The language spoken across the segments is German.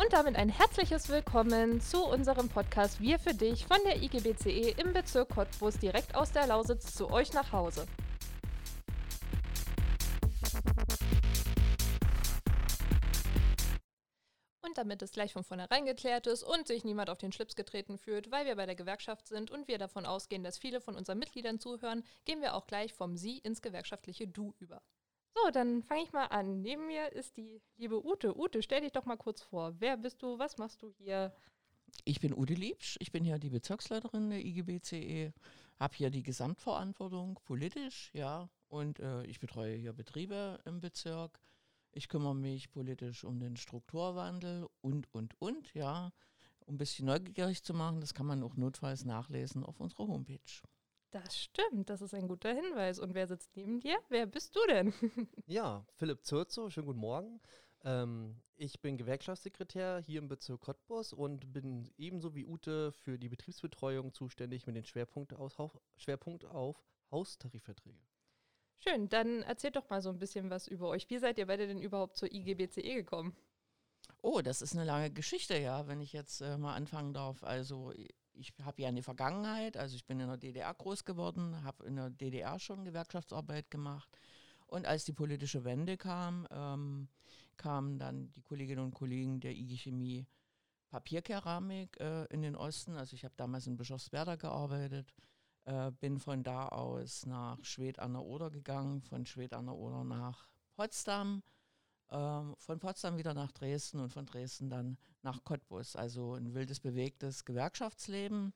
Und damit ein herzliches Willkommen zu unserem Podcast Wir für dich von der IGBCE im Bezirk Cottbus direkt aus der Lausitz zu euch nach Hause. Und damit es gleich von vornherein geklärt ist und sich niemand auf den Schlips getreten fühlt, weil wir bei der Gewerkschaft sind und wir davon ausgehen, dass viele von unseren Mitgliedern zuhören, gehen wir auch gleich vom Sie ins gewerkschaftliche Du über. So, dann fange ich mal an. Neben mir ist die liebe Ute. Ute, stell dich doch mal kurz vor. Wer bist du? Was machst du hier? Ich bin Ute Liebsch. Ich bin hier die Bezirksleiterin der IGBCE. Habe hier die Gesamtverantwortung politisch, ja. Und äh, ich betreue hier Betriebe im Bezirk. Ich kümmere mich politisch um den Strukturwandel und, und, und, ja. Um ein bisschen neugierig zu machen, das kann man auch notfalls nachlesen auf unserer Homepage. Das stimmt, das ist ein guter Hinweis. Und wer sitzt neben dir? Wer bist du denn? ja, Philipp Zürzo, schönen guten Morgen. Ähm, ich bin Gewerkschaftssekretär hier im Bezirk Cottbus und bin ebenso wie Ute für die Betriebsbetreuung zuständig mit dem Schwerpunkt, aus, Schwerpunkt auf Haustarifverträge. Schön, dann erzählt doch mal so ein bisschen was über euch. Wie seid ihr beide denn überhaupt zur IGBCE gekommen? Oh, das ist eine lange Geschichte, ja, wenn ich jetzt äh, mal anfangen darf. Also ich habe ja eine Vergangenheit, also ich bin in der DDR groß geworden, habe in der DDR schon Gewerkschaftsarbeit gemacht. Und als die politische Wende kam, ähm, kamen dann die Kolleginnen und Kollegen der IG Chemie Papierkeramik äh, in den Osten. Also ich habe damals in Bischofswerda gearbeitet, äh, bin von da aus nach Schwedt an der Oder gegangen, von Schwedt an der Oder nach Potsdam ähm, von Potsdam wieder nach Dresden und von Dresden dann nach Cottbus. Also ein wildes, bewegtes Gewerkschaftsleben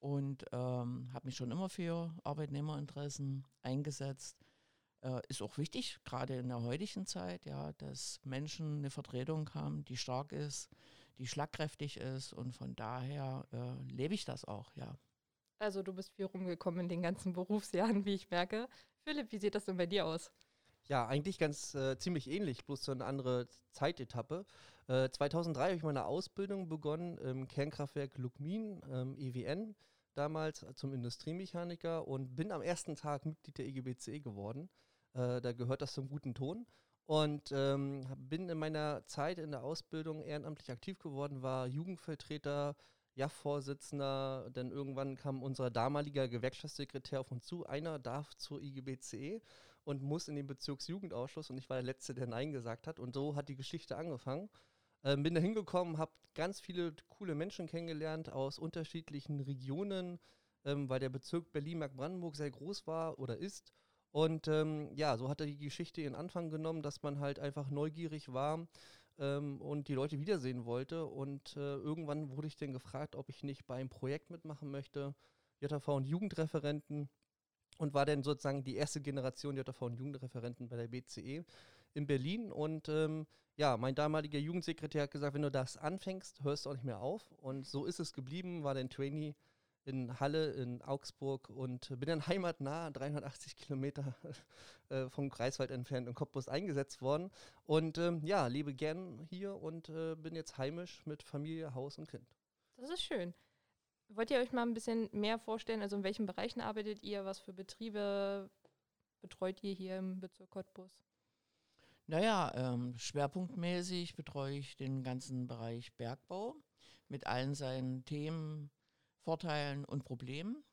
und ähm, habe mich schon immer für Arbeitnehmerinteressen eingesetzt. Äh, ist auch wichtig, gerade in der heutigen Zeit, ja, dass Menschen eine Vertretung haben, die stark ist, die schlagkräftig ist und von daher äh, lebe ich das auch, ja. Also du bist viel rumgekommen in den ganzen Berufsjahren, wie ich merke. Philipp, wie sieht das denn bei dir aus? Ja, eigentlich ganz äh, ziemlich ähnlich, bloß so eine andere Zeitetappe. Äh, 2003 habe ich meine Ausbildung begonnen im Kernkraftwerk Lukmin, ähm, EWN, damals zum Industriemechaniker und bin am ersten Tag Mitglied der EGBC geworden. Äh, da gehört das zum guten Ton. Und ähm, bin in meiner Zeit in der Ausbildung ehrenamtlich aktiv geworden, war Jugendvertreter, JAF-Vorsitzender, denn irgendwann kam unser damaliger Gewerkschaftssekretär auf uns zu, einer darf zur IGBCE und muss in den Bezirksjugendausschuss und ich war der Letzte, der Nein gesagt hat. Und so hat die Geschichte angefangen. Ähm, bin da hingekommen, habe ganz viele coole Menschen kennengelernt aus unterschiedlichen Regionen, ähm, weil der Bezirk Berlin-Mark-Brandenburg sehr groß war oder ist. Und ähm, ja, so hat die Geschichte ihren Anfang genommen, dass man halt einfach neugierig war ähm, und die Leute wiedersehen wollte. Und äh, irgendwann wurde ich dann gefragt, ob ich nicht bei einem Projekt mitmachen möchte. JV und Jugendreferenten und war dann sozusagen die erste Generation JV und Jugendreferenten bei der BCE in Berlin. Und ähm, ja, mein damaliger Jugendsekretär hat gesagt, wenn du das anfängst, hörst du auch nicht mehr auf. Und so ist es geblieben, war dann Trainee in Halle, in Augsburg und bin dann heimatnah, 380 Kilometer äh, vom Greifswald entfernt in Cottbus eingesetzt worden. Und ähm, ja, lebe gern hier und äh, bin jetzt heimisch mit Familie, Haus und Kind. Das ist schön. Wollt ihr euch mal ein bisschen mehr vorstellen? Also in welchen Bereichen arbeitet ihr? Was für Betriebe betreut ihr hier im Bezirk Cottbus? Naja, ähm, schwerpunktmäßig betreue ich den ganzen Bereich Bergbau mit allen seinen Themen, Vorteilen und Problemen.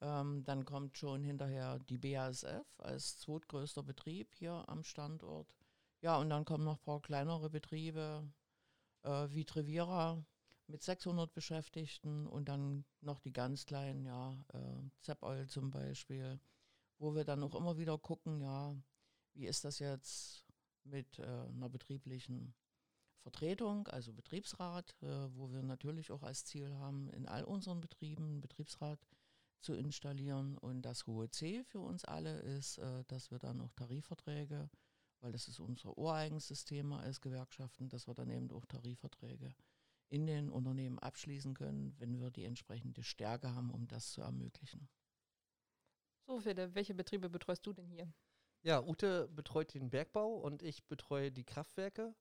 Ähm, dann kommt schon hinterher die BASF als zweitgrößter Betrieb hier am Standort. Ja, und dann kommen noch ein paar kleinere Betriebe äh, wie Trivira, mit 600 Beschäftigten und dann noch die ganz kleinen, ja, äh, Zeppol zum Beispiel, wo wir dann auch immer wieder gucken, ja, wie ist das jetzt mit äh, einer betrieblichen Vertretung, also Betriebsrat, äh, wo wir natürlich auch als Ziel haben, in all unseren Betrieben einen Betriebsrat zu installieren. Und das hohe C für uns alle ist, äh, dass wir dann auch Tarifverträge, weil das ist unser ureigenstes Thema als Gewerkschaften, dass wir dann eben auch Tarifverträge in den Unternehmen abschließen können, wenn wir die entsprechende Stärke haben, um das zu ermöglichen. So, Philipp, welche Betriebe betreust du denn hier? Ja, Ute betreut den Bergbau und ich betreue die Kraftwerke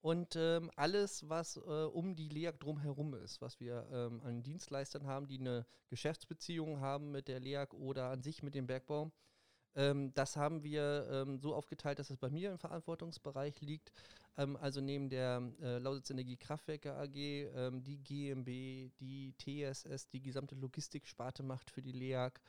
und ähm, alles, was äh, um die LEAG drumherum ist, was wir ähm, an Dienstleistern haben, die eine Geschäftsbeziehung haben mit der LEAG oder an sich mit dem Bergbau. Ähm, das haben wir ähm, so aufgeteilt, dass es bei mir im Verantwortungsbereich liegt. Ähm, also neben der äh, Lausitz Energie Kraftwerke AG, ähm, die GMB, die TSS, die gesamte Logistiksparte macht für die LEAG.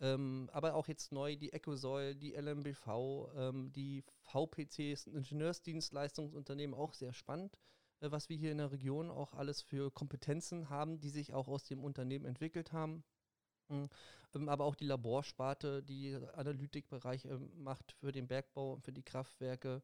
Ähm, aber auch jetzt neu die Ecosol, die LMBV, ähm, die VPCs, Ingenieursdienstleistungsunternehmen, auch sehr spannend, äh, was wir hier in der Region auch alles für Kompetenzen haben, die sich auch aus dem Unternehmen entwickelt haben. Ähm, aber auch die Laborsparte, die Analytikbereich ähm, macht für den Bergbau und für die Kraftwerke.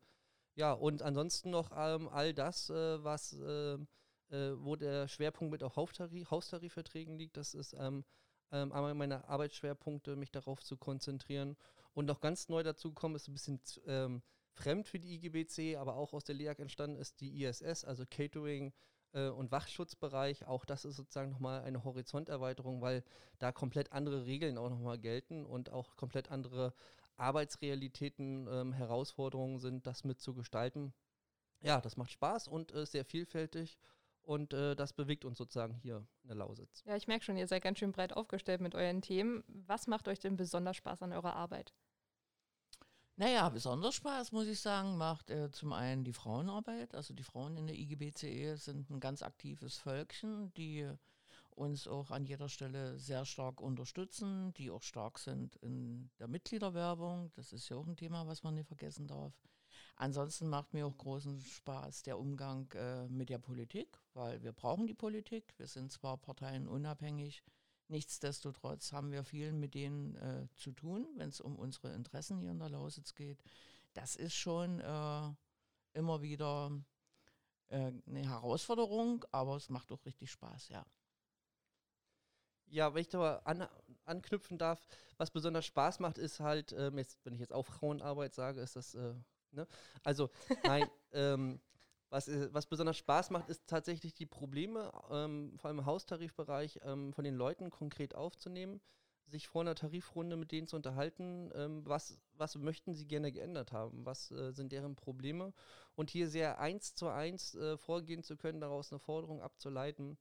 Ja, und ansonsten noch ähm, all das, äh, was, äh, äh, wo der Schwerpunkt mit auf Haustarif, Haustarifverträgen liegt, das ist ähm, ähm, einmal meine Arbeitsschwerpunkte, mich darauf zu konzentrieren. Und noch ganz neu dazu kommen, ist ein bisschen ähm, fremd für die IGBC, aber auch aus der LEAG entstanden ist die ISS, also Catering, äh, und Wachschutzbereich, auch das ist sozusagen nochmal eine Horizonterweiterung, weil da komplett andere Regeln auch nochmal gelten und auch komplett andere Arbeitsrealitäten, ähm, Herausforderungen sind, das mitzugestalten. Ja, das macht Spaß und ist sehr vielfältig und äh, das bewegt uns sozusagen hier in der Lausitz. Ja, ich merke schon, ihr seid ganz schön breit aufgestellt mit euren Themen. Was macht euch denn besonders Spaß an eurer Arbeit? Naja, besonders Spaß, muss ich sagen, macht äh, zum einen die Frauenarbeit. Also die Frauen in der IGBCE sind ein ganz aktives Völkchen, die uns auch an jeder Stelle sehr stark unterstützen, die auch stark sind in der Mitgliederwerbung. Das ist ja auch ein Thema, was man nicht vergessen darf. Ansonsten macht mir auch großen Spaß der Umgang äh, mit der Politik, weil wir brauchen die Politik. Wir sind zwar parteienunabhängig, Nichtsdestotrotz haben wir viel mit denen äh, zu tun, wenn es um unsere Interessen hier in der Lausitz geht. Das ist schon äh, immer wieder äh, eine Herausforderung, aber es macht auch richtig Spaß, ja. Ja, wenn ich da an, anknüpfen darf, was besonders Spaß macht, ist halt, ähm, jetzt, wenn ich jetzt auch Frauenarbeit sage, ist das, äh, ne? Also, nein, ähm, was, äh, was besonders Spaß macht, ist tatsächlich die Probleme, ähm, vor allem im Haustarifbereich, ähm, von den Leuten konkret aufzunehmen, sich vor einer Tarifrunde mit denen zu unterhalten, ähm, was, was möchten sie gerne geändert haben, was äh, sind deren Probleme? Und hier sehr eins zu eins äh, vorgehen zu können, daraus eine Forderung abzuleiten,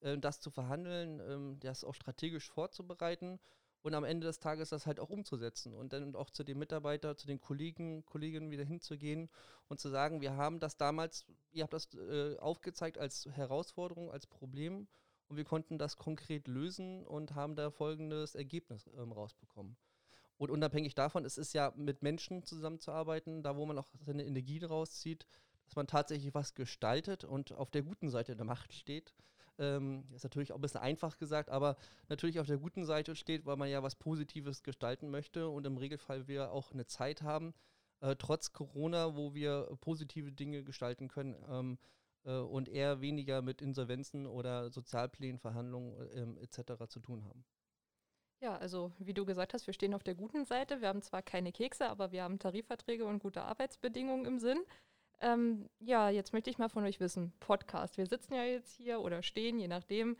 äh, das zu verhandeln, ähm, das auch strategisch vorzubereiten und am Ende des Tages das halt auch umzusetzen und dann auch zu den Mitarbeitern, zu den Kollegen, Kolleginnen wieder hinzugehen und zu sagen, wir haben das damals, ihr habt das äh, aufgezeigt als Herausforderung, als Problem und wir konnten das konkret lösen und haben da folgendes Ergebnis ähm, rausbekommen. Und unabhängig davon, es ist ja mit Menschen zusammenzuarbeiten, da wo man auch seine Energie rauszieht, dass man tatsächlich was gestaltet und auf der guten Seite der Macht steht ähm, ist natürlich auch ein bisschen einfach gesagt, aber natürlich auf der guten Seite steht, weil man ja was Positives gestalten möchte und im Regelfall wir auch eine Zeit haben, äh, trotz Corona, wo wir positive Dinge gestalten können ähm, äh, und eher weniger mit Insolvenzen oder Sozialplänen, Verhandlungen äh, etc. zu tun haben. Ja, also wie du gesagt hast, wir stehen auf der guten Seite. Wir haben zwar keine Kekse, aber wir haben Tarifverträge und gute Arbeitsbedingungen im Sinn. Ähm, ja, jetzt möchte ich mal von euch wissen, Podcast. Wir sitzen ja jetzt hier oder stehen, je nachdem,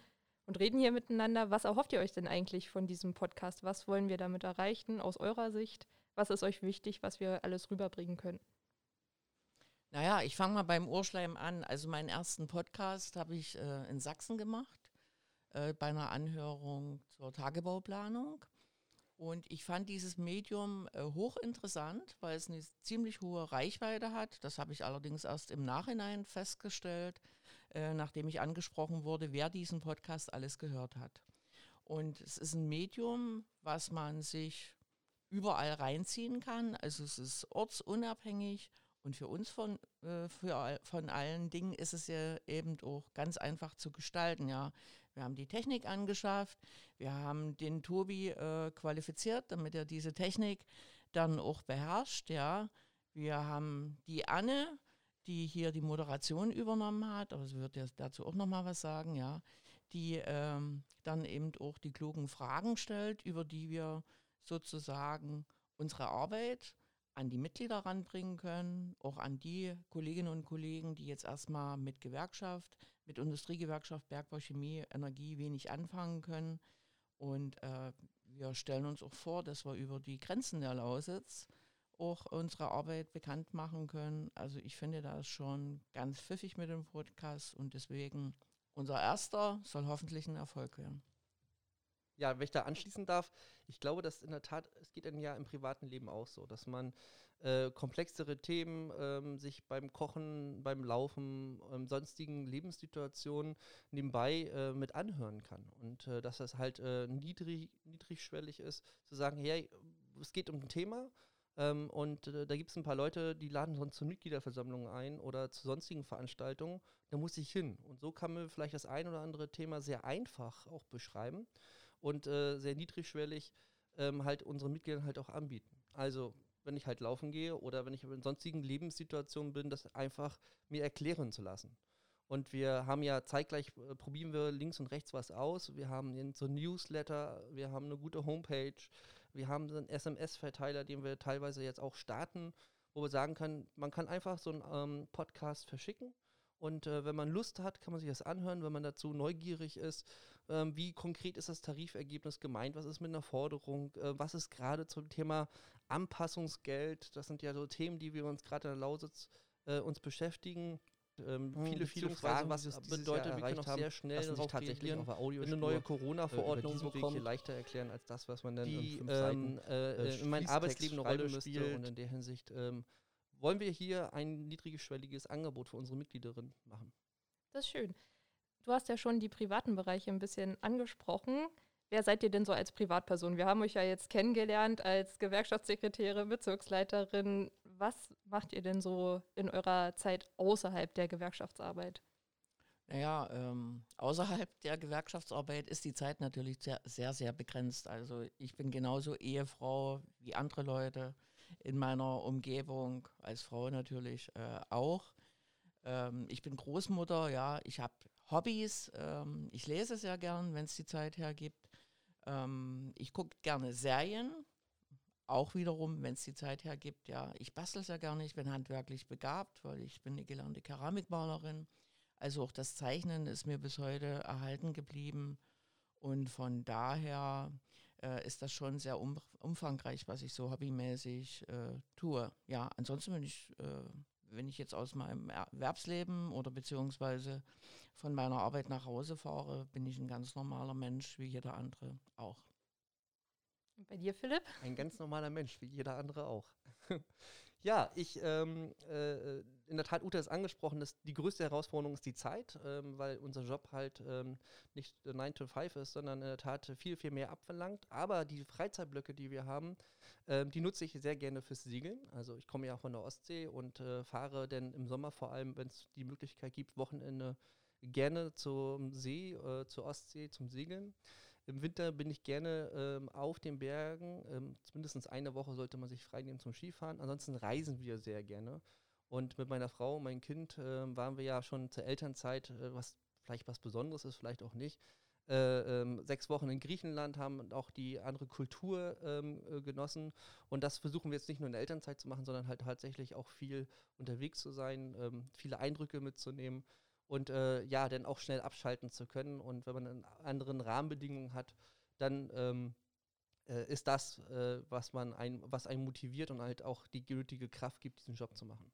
und reden hier miteinander. Was erhofft ihr euch denn eigentlich von diesem Podcast? Was wollen wir damit erreichen aus eurer Sicht? Was ist euch wichtig, was wir alles rüberbringen können? Naja, ich fange mal beim Urschleim an. Also meinen ersten Podcast habe ich äh, in Sachsen gemacht, äh, bei einer Anhörung zur Tagebauplanung. Und ich fand dieses Medium äh, hochinteressant, weil es eine ziemlich hohe Reichweite hat. Das habe ich allerdings erst im Nachhinein festgestellt, äh, nachdem ich angesprochen wurde, wer diesen Podcast alles gehört hat. Und es ist ein Medium, was man sich überall reinziehen kann. Also es ist ortsunabhängig und für uns von, äh, für, von allen Dingen ist es ja eben auch ganz einfach zu gestalten. Ja, wir haben die Technik angeschafft, wir haben den Tobi äh, qualifiziert, damit er diese Technik dann auch beherrscht. Ja, wir haben die Anne, die hier die Moderation übernommen hat, aber sie wird jetzt dazu auch noch mal was sagen. Ja, die ähm, dann eben auch die klugen Fragen stellt, über die wir sozusagen unsere Arbeit an die Mitglieder ranbringen können, auch an die Kolleginnen und Kollegen, die jetzt erstmal mit Gewerkschaft, mit Industriegewerkschaft, Bergbau, Chemie, Energie wenig anfangen können. Und äh, wir stellen uns auch vor, dass wir über die Grenzen der Lausitz auch unsere Arbeit bekannt machen können. Also ich finde das schon ganz pfiffig mit dem Podcast und deswegen unser erster soll hoffentlich ein Erfolg werden. Ja, wenn ich da anschließen darf, ich glaube, dass in der Tat, es geht dann ja im privaten Leben auch so, dass man äh, komplexere Themen ähm, sich beim Kochen, beim Laufen, ähm, sonstigen Lebenssituationen nebenbei äh, mit anhören kann. Und äh, dass das halt äh, niedrig, niedrigschwellig ist, zu sagen, hey, es geht um ein Thema ähm, und äh, da gibt es ein paar Leute, die laden sonst zur Mitgliederversammlung ein oder zu sonstigen Veranstaltungen, da muss ich hin. Und so kann man vielleicht das ein oder andere Thema sehr einfach auch beschreiben und äh, sehr niedrigschwellig ähm, halt unseren Mitgliedern halt auch anbieten. Also wenn ich halt laufen gehe oder wenn ich in sonstigen Lebenssituationen bin, das einfach mir erklären zu lassen. Und wir haben ja zeitgleich, äh, probieren wir links und rechts was aus. Wir haben so Newsletter, wir haben eine gute Homepage, wir haben einen SMS-Verteiler, den wir teilweise jetzt auch starten, wo wir sagen können, man kann einfach so einen ähm, Podcast verschicken. Und äh, wenn man Lust hat, kann man sich das anhören, wenn man dazu neugierig ist. Ähm, wie konkret ist das Tarifergebnis gemeint? Was ist mit einer Forderung? Äh, was ist gerade zum Thema Anpassungsgeld? Das sind ja so Themen, die wir uns gerade in der Lausitz äh, uns beschäftigen. Ähm, hm, viele, viele Fragen, was das bedeutet, wir können auch sehr schnell darauf tatsächlich auf Audio eine neue Corona-Verordnung äh, bekommen. leichter erklären als das, was man dann die, in, ähm, äh, äh, in meinem Arbeitsleben eine Rolle spielt. Und in der Hinsicht ähm, wollen wir hier ein niedrigschwelliges Angebot für unsere Mitgliederinnen machen. Das ist schön. Du hast ja schon die privaten Bereiche ein bisschen angesprochen. Wer seid ihr denn so als Privatperson? Wir haben euch ja jetzt kennengelernt als Gewerkschaftssekretäre, Bezirksleiterin. Was macht ihr denn so in eurer Zeit außerhalb der Gewerkschaftsarbeit? Naja, ähm, außerhalb der Gewerkschaftsarbeit ist die Zeit natürlich sehr, sehr, sehr begrenzt. Also ich bin genauso Ehefrau wie andere Leute in meiner Umgebung, als Frau natürlich äh, auch. Ähm, ich bin Großmutter, ja, ich habe Hobbys, ähm, ich lese sehr gern, wenn es die Zeit hergibt. Ähm, ich gucke gerne Serien, auch wiederum, wenn es die Zeit hergibt, ja. Ich bastel sehr gerne, ich bin handwerklich begabt, weil ich bin eine gelernte Keramikmalerin. Also auch das Zeichnen ist mir bis heute erhalten geblieben. Und von daher äh, ist das schon sehr um, umfangreich, was ich so hobbymäßig äh, tue. Ja, ansonsten bin ich, äh, wenn ich jetzt aus meinem Erwerbsleben oder beziehungsweise von meiner Arbeit nach Hause fahre, bin ich ein ganz normaler Mensch, wie jeder andere auch. Und bei dir, Philipp? Ein ganz normaler Mensch, wie jeder andere auch. ja, ich, ähm, äh, in der Tat, Ute ist angesprochen, dass die größte Herausforderung ist die Zeit, ähm, weil unser Job halt ähm, nicht 9 to 5 ist, sondern in der Tat viel, viel mehr abverlangt. Aber die Freizeitblöcke, die wir haben, ähm, die nutze ich sehr gerne fürs Segeln. Also ich komme ja von der Ostsee und äh, fahre dann im Sommer vor allem, wenn es die Möglichkeit gibt, Wochenende gerne zum See, äh, zur Ostsee, zum Segeln. Im Winter bin ich gerne ähm, auf den Bergen. Ähm, zumindest eine Woche sollte man sich freinehmen zum Skifahren. Ansonsten reisen wir sehr gerne. Und mit meiner Frau und meinem Kind äh, waren wir ja schon zur Elternzeit, äh, was vielleicht was Besonderes ist, vielleicht auch nicht. Äh, ähm, sechs Wochen in Griechenland haben auch die andere Kultur ähm, äh, genossen. Und das versuchen wir jetzt nicht nur in der Elternzeit zu machen, sondern halt tatsächlich auch viel unterwegs zu sein, ähm, viele Eindrücke mitzunehmen und äh, ja, dann auch schnell abschalten zu können. Und wenn man einen anderen Rahmenbedingungen hat, dann ähm, äh, ist das, äh, was man ein, was einen motiviert und halt auch die gültige Kraft gibt, diesen Job zu machen.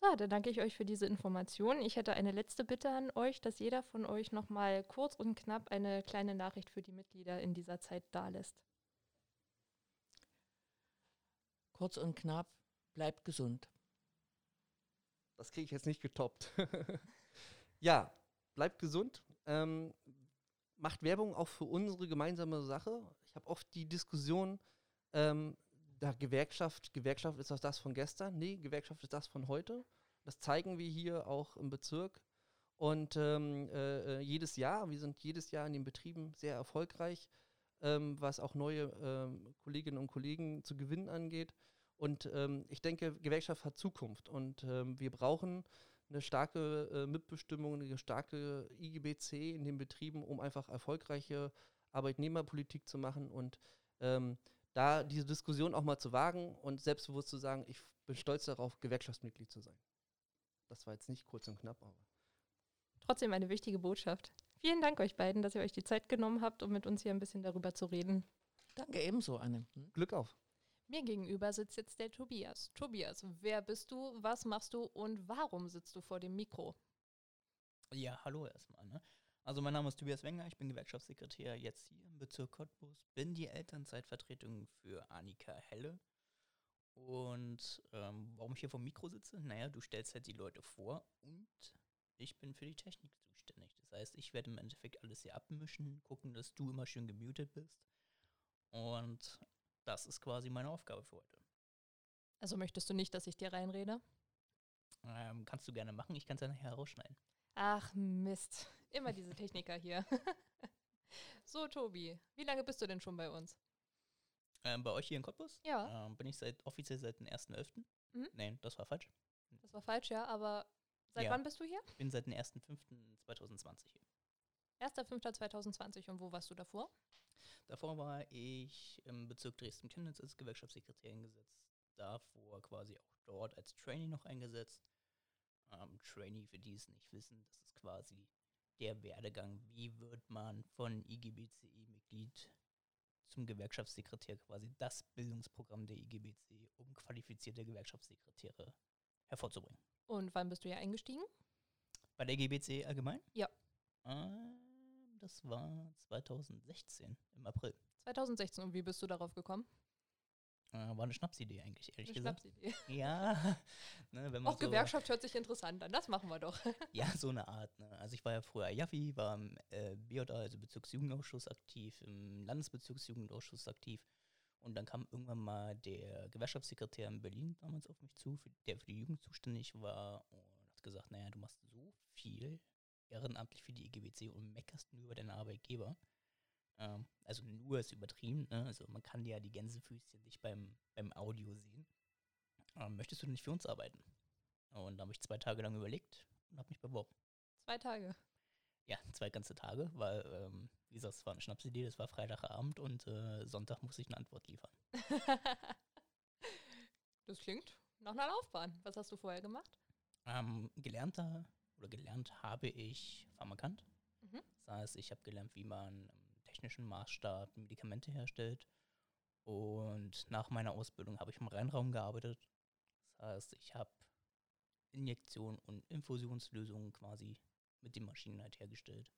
So, dann danke ich euch für diese Informationen. Ich hätte eine letzte Bitte an euch, dass jeder von euch nochmal kurz und knapp eine kleine Nachricht für die Mitglieder in dieser Zeit dalässt. Kurz und knapp, bleibt gesund. Das kriege ich jetzt nicht getoppt. ja, bleibt gesund. Ähm, macht Werbung auch für unsere gemeinsame Sache. Ich habe oft die Diskussion, ähm, da Gewerkschaft, Gewerkschaft ist das das von gestern? Nee, Gewerkschaft ist das von heute. Das zeigen wir hier auch im Bezirk. Und ähm, äh, äh jedes Jahr, wir sind jedes Jahr in den Betrieben sehr erfolgreich, ähm, was auch neue ähm, Kolleginnen und Kollegen zu gewinnen angeht. Und ähm, ich denke, Gewerkschaft hat Zukunft und ähm, wir brauchen eine starke äh, Mitbestimmung, eine starke IGBC in den Betrieben, um einfach erfolgreiche Arbeitnehmerpolitik zu machen und ähm, da diese Diskussion auch mal zu wagen und selbstbewusst zu sagen, ich bin stolz darauf, Gewerkschaftsmitglied zu sein. Das war jetzt nicht kurz und knapp, aber. Trotzdem eine wichtige Botschaft. Vielen Dank euch beiden, dass ihr euch die Zeit genommen habt, um mit uns hier ein bisschen darüber zu reden. Danke ebenso, Anne. Hm? Glück auf. Mir gegenüber sitzt jetzt der Tobias. Tobias, wer bist du, was machst du und warum sitzt du vor dem Mikro? Ja, hallo erstmal. Ne? Also mein Name ist Tobias Wenger, ich bin Gewerkschaftssekretär jetzt hier im Bezirk Cottbus, bin die Elternzeitvertretung für Annika Helle. Und ähm, warum ich hier vom Mikro sitze? Naja, du stellst halt die Leute vor und ich bin für die Technik zuständig. Das heißt, ich werde im Endeffekt alles hier abmischen, gucken, dass du immer schön gemutet bist. Und das ist quasi meine Aufgabe für heute. Also möchtest du nicht, dass ich dir reinrede? Ähm, kannst du gerne machen, ich kann es ja nachher rausschneiden. Ach Mist, immer diese Techniker hier. so, Tobi, wie lange bist du denn schon bei uns? Ähm, bei euch hier in Cottbus? Ja. Ähm, bin ich seit offiziell seit dem 1.11. Mhm. Nein, das war falsch. Das war falsch, ja, aber seit Ja. wann bist du hier? Bin seit dem 1.5.2020 hier. 1.5.2020 und wo warst du davor? Davor war ich im Bezirk Dresden-Chemnitz als Gewerkschaftssekretär eingesetzt. Davor quasi auch dort als Trainee noch eingesetzt. Ähm, Trainee, für die es nicht wissen, das ist quasi der Werdegang. Wie wird man von IGBCI-Mitglied zum Gewerkschaftssekretär quasi das Bildungsprogramm der IGBC, um qualifizierte Gewerkschaftssekretäre hervorzubringen. Und wann bist du hier eingestiegen? Bei der GBC allgemein? Ja. Ähm, das war 2016 im April. 2016. Und wie bist du darauf gekommen? Äh, war eine Schnapsidee eigentlich, ehrlich Eine gesagt. Schnapsidee. Ja, ne, wenn man Auch so, Gewerkschaft hört sich interessant an. Das machen wir doch. Ja, so eine Art. Ne? Also ich war ja früher Jaffi, war im äh, BJA, also Bezirksjugendausschuss aktiv, im Landesbezirksjugendausschuss aktiv. Und dann kam irgendwann mal der Gewerkschaftssekretär in Berlin damals auf mich zu, für, der für die Jugend zuständig war und hat gesagt, naja, du machst so viel ehrenamtlich für die IGBC und meckerst nur über deinen Arbeitgeber. Ähm, also nur ist übertrieben, ne? also man kann ja die Gänsefüßchen nicht beim, beim Audio sehen. Ähm, möchtest du nicht für uns arbeiten? Und da habe ich zwei Tage lang überlegt und habe mich beworben. Zwei Tage. Ja, zwei ganze Tage, weil, ähm, wie gesagt, es war eine Schnapsidee, das war Freitagabend und äh, Sonntag muss ich eine Antwort liefern. das klingt nach einer Laufbahn. Was hast du vorher gemacht? Ähm, gelernter oder gelernt habe ich Pharmakant. Mhm. Das heißt, ich habe gelernt, wie man im technischen Maßstab Medikamente herstellt. Und nach meiner Ausbildung habe ich im Reinraum gearbeitet. Das heißt, ich habe Injektion und Infusionslösungen quasi mit den Maschinen halt hergestellt.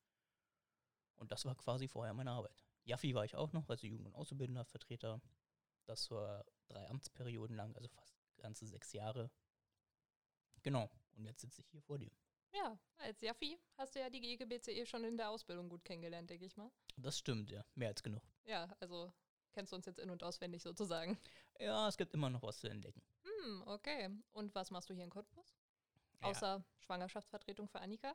Und das war quasi vorher meine Arbeit. Jaffi war ich auch noch, also Jugend- und Auszubildendenvertreter. Das war drei Amtsperioden lang, also fast ganze sechs Jahre. Genau, und jetzt sitze ich hier vor dir. Ja, als Jaffi hast du ja die GGBCE schon in der Ausbildung gut kennengelernt, denke ich mal. Das stimmt, ja, mehr als genug. Ja, also kennst du uns jetzt in- und auswendig sozusagen. Ja, es gibt immer noch was zu entdecken. Hm, okay. Und was machst du hier in Cottbus? Ja. Außer Schwangerschaftsvertretung für Annika?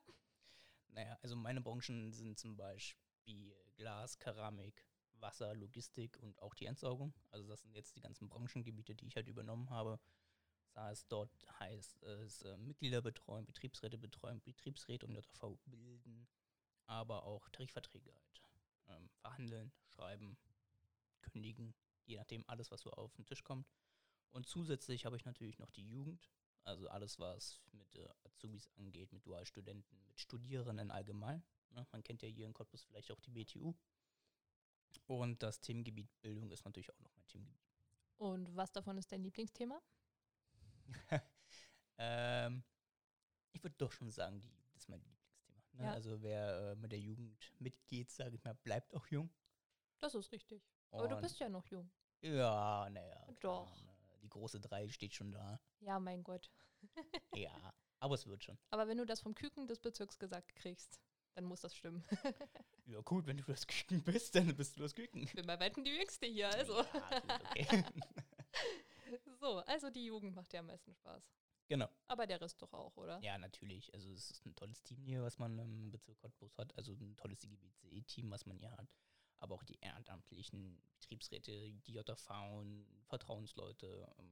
Naja, also meine Branchen sind zum Beispiel Glas, Keramik, Wasser, Logistik und auch die Entsorgung. Also das sind jetzt die ganzen Branchengebiete, die ich halt übernommen habe. Das heißt, dort heißt es äh, Mitglieder betreuen, Betriebsräte betreuen, Betriebsräte und JV bilden, aber auch Tarifverträge halt ähm, verhandeln, schreiben, kündigen, je nachdem alles, was so auf den Tisch kommt. Und zusätzlich habe ich natürlich noch die Jugend, also alles, was mit äh, Azubis angeht, mit Dualstudenten, mit Studierenden allgemein. Ne? Man kennt ja hier in Cottbus vielleicht auch die BTU. Und das Themengebiet Bildung ist natürlich auch noch mein Themengebiet. Und was davon ist dein Lieblingsthema? ähm, ich würde doch schon sagen, die Jugend ist mein Lieblingsthema. Ne? Ja. Also wer äh, mit der Jugend mitgeht, sage ich mal, bleibt auch jung. Das ist richtig. Aber du Und- bist ja noch jung. Ja, naja. Doch. Die große Drei steht schon da. Ja, mein Gott. ja, aber es wird schon. Aber wenn du das vom Küken des Bezirks gesagt kriegst, dann muss das stimmen. Ja gut, wenn du das Küken bist, dann bist du das Küken. Ich bin bei weitem die Jüngste hier, also. Ja, gut, okay. So, also die Jugend macht dir am meisten Spaß. genau. Aber der Rest doch auch, oder? Ja, natürlich. Also es ist ein tolles Team hier, was man im Bezirk Cottbus hat. Also ein tolles IGBC-Team, was man hier hat. Aber auch die ehrenamtlichen Betriebsräte, die JV, Vertrauensleute, ähm,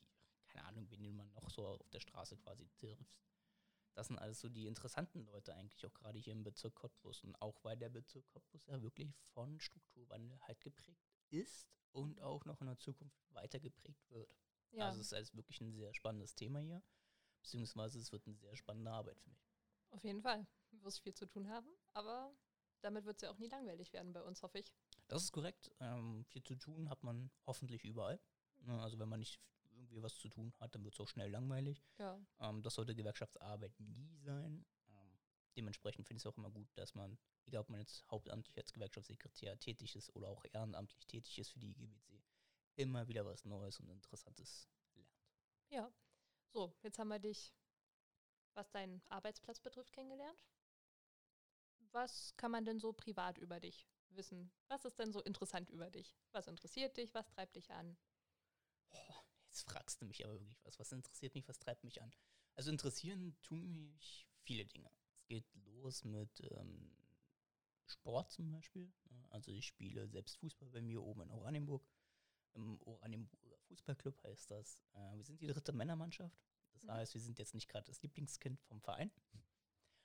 die, keine Ahnung, wen man noch so auf der Straße quasi trifft. Das sind alles so die interessanten Leute eigentlich, auch gerade hier im Bezirk Cottbus. Und auch weil der Bezirk Cottbus ja wirklich von Strukturwandel halt geprägt ist und auch noch in der Zukunft weiter geprägt wird. Ja. Also es ist wirklich ein sehr spannendes Thema hier. Beziehungsweise es wird eine sehr spannende Arbeit für mich. Auf jeden Fall. Du wirst viel zu tun haben, aber damit wird es ja auch nie langweilig werden bei uns, hoffe ich. Das ist korrekt. Ähm, viel zu tun hat man hoffentlich überall. Ne, Also wenn man nicht irgendwie was zu tun hat, dann wird es auch schnell langweilig. Ja. Ähm, das sollte Gewerkschaftsarbeit nie sein. Ähm, dementsprechend finde ich es auch immer gut, dass man, egal ob man jetzt hauptamtlich als Gewerkschaftssekretär tätig ist oder auch ehrenamtlich tätig ist für die IGBC, immer wieder was Neues und Interessantes lernt. Ja. So, jetzt haben wir dich, was deinen Arbeitsplatz betrifft, kennengelernt. Was kann man denn so privat über dich wissen? Was ist denn so interessant über dich? Was interessiert dich? Was treibt dich an? Boah, jetzt fragst du mich aber wirklich was. Was interessiert mich? Was treibt mich an? Also interessieren tun mich viele Dinge. Es geht los mit ähm, Sport zum Beispiel. ne? Also ich spiele selbst Fußball bei mir oben in Oranienburg. Im Oranienburger Fußballclub heißt das. Äh, wir sind die dritte Männermannschaft. Das Mhm. heißt, wir sind jetzt nicht gerade das Lieblingskind vom Verein.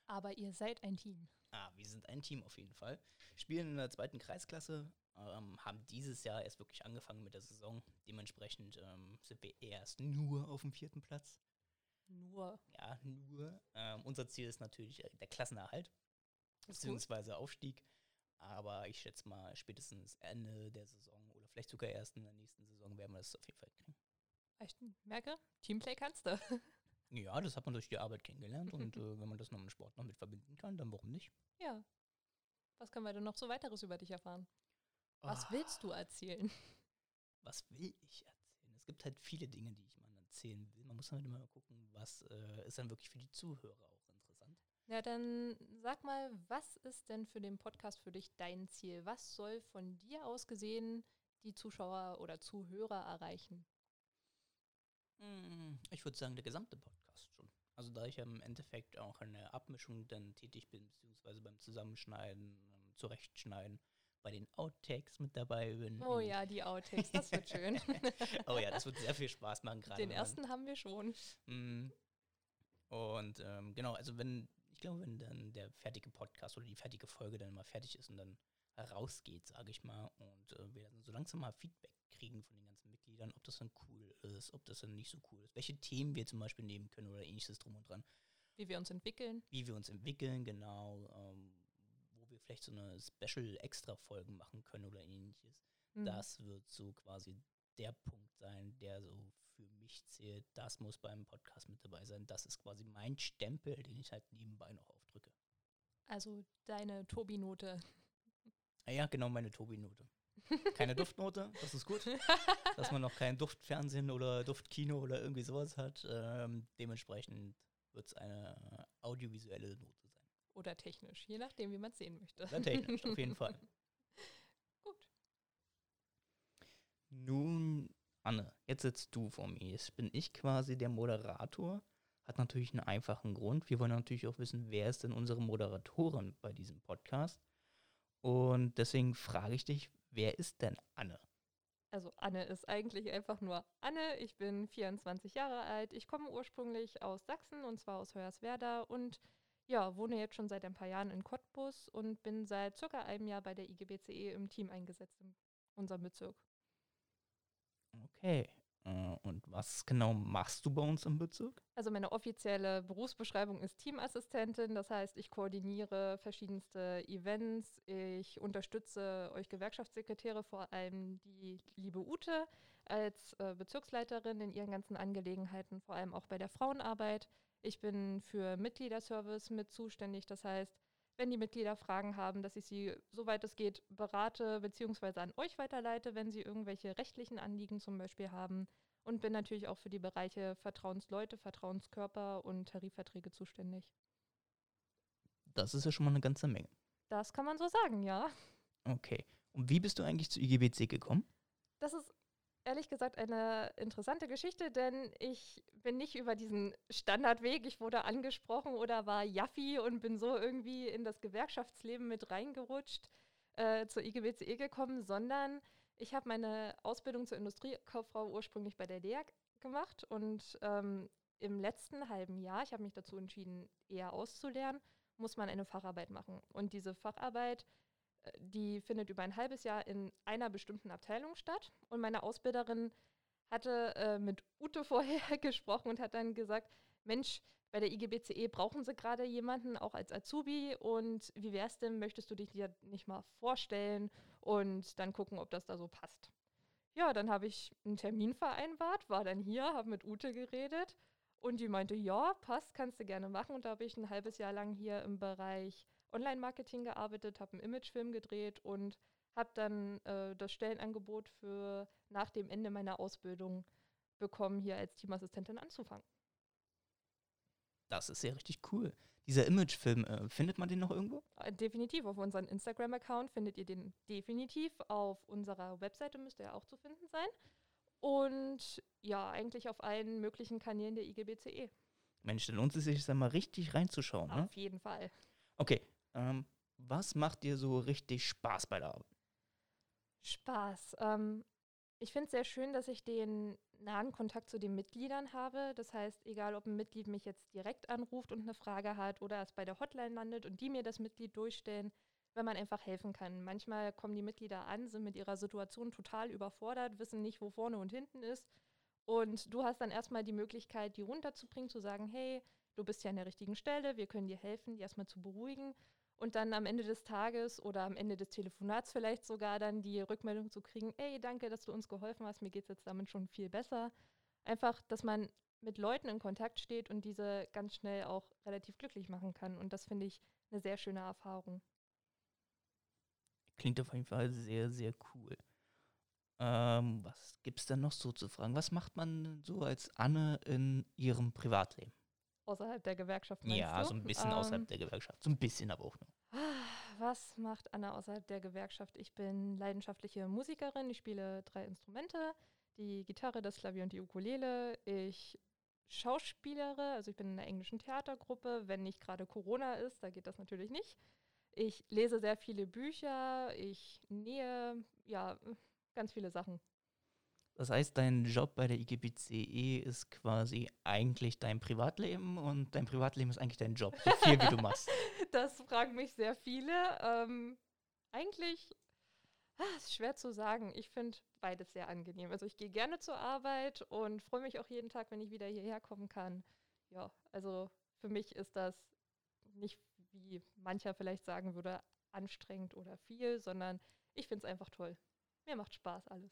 Aber ihr seid ein Team. Wir sind ein Team auf jeden Fall. Spielen in der zweiten Kreisklasse, ähm, haben dieses Jahr erst wirklich angefangen mit der Saison. Dementsprechend ähm, sind wir erst nur auf dem vierten Platz. Nur. Ja, nur. Ähm, unser Ziel ist natürlich äh, der Klassenerhalt, Ist gut. beziehungsweise Aufstieg. Aber ich schätze mal, spätestens Ende der Saison oder vielleicht sogar erst in der nächsten Saison werden wir das auf jeden Fall kriegen. Ich merke, Teamplay kannst du. Ja, das hat man durch die Arbeit kennengelernt und äh, wenn man das noch mit Sport noch mit verbinden kann, dann warum nicht? Ja. Was können wir denn noch so weiteres über dich erfahren? Was Ah. willst du erzählen? was will ich erzählen? Es gibt halt viele Dinge, die ich mal erzählen will. Man muss halt immer gucken, was äh, ist dann wirklich für die Zuhörer auch interessant. Ja, dann sag mal, was ist denn für den Podcast für dich dein Ziel? Was soll von dir aus gesehen die Zuschauer oder Zuhörer erreichen? Mm, Ich würde sagen, der gesamte Podcast. Also da ich ja im Endeffekt auch in der Abmischung dann tätig bin, beziehungsweise beim Zusammenschneiden, ähm, Zurechtschneiden, bei den Outtakes mit dabei bin. Oh ja, die Outtakes, das wird schön. oh ja, das wird sehr viel Spaß machen gerade. Den ersten haben wir schon. Mm. Und ähm, genau, also wenn, ich glaube, wenn dann der fertige Podcast oder die fertige Folge dann mal fertig ist und dann rausgeht, sage ich mal, und äh, wir dann so langsam mal Feedback kriegen von den ganzen Mitgliedern, ob das dann cool ist, ob das dann nicht so cool ist, welche Themen wir zum Beispiel nehmen können oder ähnliches drum und dran, Wie wir uns entwickeln. wie wir uns entwickeln, genau, ähm, wo wir vielleicht so eine Special-Extra-Folgen machen können oder ähnliches. Hm. Das wird so quasi der Punkt sein, der so für mich zählt. Das muss beim Podcast mit dabei sein. Das ist quasi mein Stempel, den ich halt nebenbei noch aufdrücke. Also deine Tobi-Note. Ah ja, genau, meine Tobi-Note. Keine Duftnote, das ist gut. Dass man noch kein Duftfernsehen oder Duftkino oder irgendwie sowas hat. Ähm, dementsprechend wird es eine audiovisuelle Note sein. Oder technisch, je nachdem, wie man es sehen möchte. Oder technisch, auf jeden Fall. Gut. Nun, Anne, jetzt sitzt du vor mir. Jetzt bin ich quasi der Moderator. Hat natürlich einen einfachen Grund. Wir wollen natürlich auch wissen, wer ist denn unsere Moderatorin bei diesem Podcast. Und deswegen frage ich dich, wer ist denn Anne? Also Anne ist eigentlich einfach nur Anne. Ich bin 24 Jahre alt. Ich komme ursprünglich aus Sachsen und zwar aus Hoyerswerda und ja, wohne jetzt schon seit ein paar Jahren in Cottbus und bin seit circa einem Jahr bei der IGBCE im Team eingesetzt in unserem Bezirk. Okay. Äh, Und was genau machst du bei uns im Bezirk? Also meine offizielle Berufsbeschreibung ist Teamassistentin. Das heißt, ich koordiniere verschiedenste Events. Ich unterstütze euch Gewerkschaftssekretäre, vor allem die liebe Ute als äh, Bezirksleiterin in ihren ganzen Angelegenheiten, vor allem auch bei der Frauenarbeit. Ich bin für Mitgliederservice mit zuständig. Das heißt, wenn die Mitglieder Fragen haben, dass ich sie, soweit es geht, berate bzw. an euch weiterleite, wenn sie irgendwelche rechtlichen Anliegen zum Beispiel haben und bin natürlich auch für die Bereiche Vertrauensleute, Vertrauenskörper und Tarifverträge zuständig. Das ist ja schon mal eine ganze Menge. Das kann man so sagen, ja. Okay. Und wie bist du eigentlich zu IGBC gekommen? Das ist ehrlich gesagt eine interessante Geschichte, denn ich bin nicht über diesen Standardweg, ich wurde angesprochen oder war Jaffi und bin so irgendwie in das Gewerkschaftsleben mit reingerutscht, äh, zur IGBCE gekommen, sondern ich habe meine Ausbildung zur Industriekauffrau ursprünglich bei der LEAG gemacht und ähm, im letzten halben Jahr, ich habe mich dazu entschieden, eher auszulernen, muss man eine Facharbeit machen. Und diese Facharbeit die findet über ein halbes Jahr in einer bestimmten Abteilung statt. Und meine Ausbilderin hatte äh, mit Ute vorher gesprochen und hat dann gesagt, Mensch, bei der IGBCE brauchen sie gerade jemanden, auch als Azubi. Und wie wär's denn, möchtest du dich dir nicht mal vorstellen und dann gucken, ob das da so passt? Ja, dann habe ich einen Termin vereinbart, war dann hier, habe mit Ute geredet Und die meinte, ja, passt, kannst du gerne machen. Und da habe ich ein halbes Jahr lang hier im Bereich Online-Marketing gearbeitet, habe einen Imagefilm gedreht und habe dann äh, das Stellenangebot für nach dem Ende meiner Ausbildung bekommen, hier als Teamassistentin anzufangen. Das ist ja richtig cool. Dieser Imagefilm, äh, findet man den noch irgendwo? Äh, definitiv. Auf unserem Instagram-Account findet ihr den definitiv. Auf unserer Webseite müsste er auch zu finden sein. Und ja, eigentlich auf allen möglichen Kanälen der IGBCE. Mensch, dann lohnt es sich da mal richtig reinzuschauen. Ne? Auf jeden Fall. Okay, ähm, was macht dir so richtig Spaß bei der Arbeit? Spaß. Ähm, ich finde es sehr schön, dass ich den nahen Kontakt zu den Mitgliedern habe. Das heißt, egal ob ein Mitglied mich jetzt direkt anruft und eine Frage hat oder es bei der Hotline landet und die mir das Mitglied durchstellen, wenn man einfach helfen kann. Manchmal kommen die Mitglieder an, sind mit ihrer Situation total überfordert, wissen nicht, wo vorne und hinten ist. Und du hast dann erstmal die Möglichkeit, die runterzubringen, zu sagen, hey, du bist ja an der richtigen Stelle, wir können dir helfen, die erstmal zu beruhigen und dann am Ende des Tages oder am Ende des Telefonats vielleicht sogar dann die Rückmeldung zu kriegen, ey, danke, dass du uns geholfen hast, mir geht es jetzt damit schon viel besser. Einfach, dass man mit Leuten in Kontakt steht und diese ganz schnell auch relativ glücklich machen kann. Und das finde ich eine sehr schöne Erfahrung. Klingt auf jeden Fall sehr, sehr cool. Ähm, was gibt es denn noch so zu fragen? Was macht man so als Anne in ihrem Privatleben? Außerhalb der Gewerkschaft, Ja, du? so ein bisschen Ähm, außerhalb der Gewerkschaft. So ein bisschen aber auch nur. Was macht Anna außerhalb der Gewerkschaft? Ich bin leidenschaftliche Musikerin. Ich spiele drei Instrumente: die Gitarre, das Klavier und die Ukulele. Ich schauspielere, also ich bin in einer englischen Theatergruppe, wenn nicht gerade Corona ist, da geht das natürlich nicht. Ich lese sehr viele Bücher, ich nähe, ja, ganz viele Sachen. Das heißt, dein Job bei der IGBCE ist quasi eigentlich dein Privatleben und dein Privatleben ist eigentlich dein Job, so viel wie du machst. Das fragen mich sehr viele. Ähm, eigentlich ah, ist schwer zu sagen. Ich finde beides sehr angenehm. Also ich gehe gerne zur Arbeit und freue mich auch jeden Tag, wenn ich wieder hierher kommen kann. Ja, also für mich ist das nicht, wie mancher vielleicht sagen würde, anstrengend oder viel, sondern ich finde es einfach toll. Mir macht Spaß alles.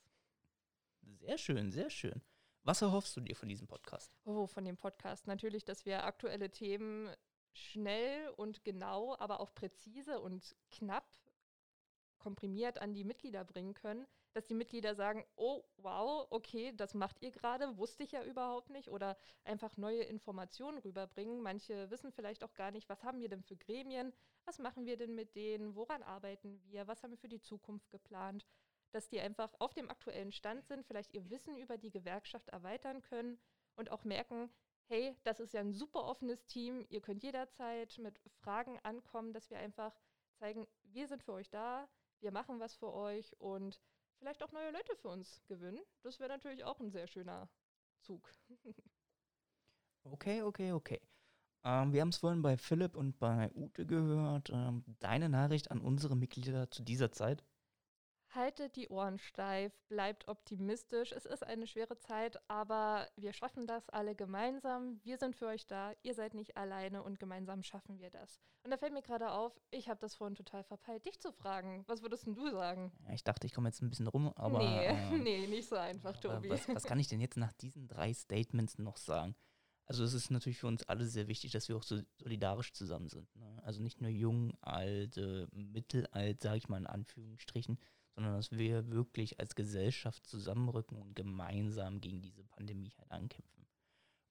Sehr schön, sehr schön. Was erhoffst du dir von diesem Podcast? Oh, von dem Podcast. Natürlich, dass wir aktuelle Themen schnell und genau, aber auch präzise und knapp komprimiert an die Mitglieder bringen können, dass die Mitglieder sagen, oh, wow, okay, das macht ihr gerade, wusste ich ja überhaupt nicht oder einfach neue Informationen rüberbringen. Manche wissen vielleicht auch gar nicht, was haben wir denn für Gremien, was machen wir denn mit denen, woran arbeiten wir, was haben wir für die Zukunft geplant, dass die einfach auf dem aktuellen Stand sind, vielleicht ihr Wissen über die Gewerkschaft erweitern können und auch merken, hey, das ist ja ein super offenes Team, ihr könnt jederzeit mit Fragen ankommen, dass wir einfach zeigen, wir sind für euch da, wir machen was für euch und vielleicht auch neue Leute für uns gewinnen. Das wäre natürlich auch ein sehr schöner Zug. Okay, okay, okay. Ähm, wir haben es vorhin bei Philipp und bei Ute gehört. Ähm, deine Nachricht an unsere Mitglieder zu dieser Zeit? Haltet die Ohren steif, bleibt optimistisch. Es ist eine schwere Zeit, aber wir schaffen das alle gemeinsam. Wir sind für euch da. Ihr seid nicht alleine und gemeinsam schaffen wir das. Und da fällt mir gerade auf, ich habe das vorhin total verpeilt, dich zu fragen. Was würdest denn du sagen? Ja, ich dachte, ich komme jetzt ein bisschen rum, aber. nee, ähm, nee, nicht so einfach, Tobi. Was, was kann ich denn jetzt nach diesen drei Statements noch sagen? Also es ist natürlich für uns alle sehr wichtig, dass wir auch so solidarisch zusammen sind. Ne? Also nicht nur jung, alt, äh, mittelalt, sage ich mal in Anführungsstrichen, sondern dass wir wirklich als Gesellschaft zusammenrücken und gemeinsam gegen diese Pandemie halt ankämpfen.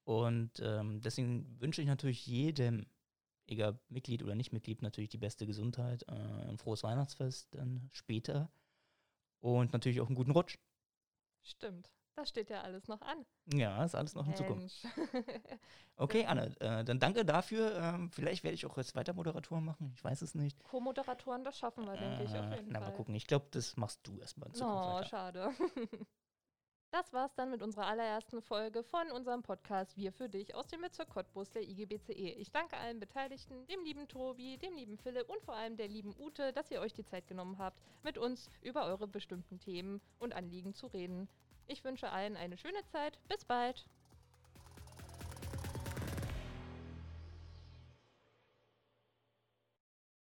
Und ähm, deswegen wünsche ich natürlich jedem, egal Mitglied oder nicht Mitglied, natürlich die beste Gesundheit, äh, ein frohes Weihnachtsfest dann später und natürlich auch einen guten Rutsch. Stimmt. Das steht ja alles noch an. Ja, ist alles noch in Zukunft. Mensch. Okay, Anne, äh, dann danke dafür. Ähm, vielleicht werde ich auch jetzt weiter Moderatoren machen. Ich weiß es nicht. Co-Moderatoren, das schaffen wir, denke ich, auf Äh, jeden na, Fall. mal gucken. Ich glaube, das machst du erstmal in Zukunft Oh, weiter. schade. Das war's dann mit unserer allerersten Folge von unserem Podcast Wir für dich aus dem Bezirk Cottbus der IGBCE. Ich danke allen Beteiligten, dem lieben Tobi, dem lieben Philipp und vor allem der lieben Ute, dass ihr euch die Zeit genommen habt, mit uns über eure bestimmten Themen und Anliegen zu reden. Ich wünsche allen eine schöne Zeit. Bis bald.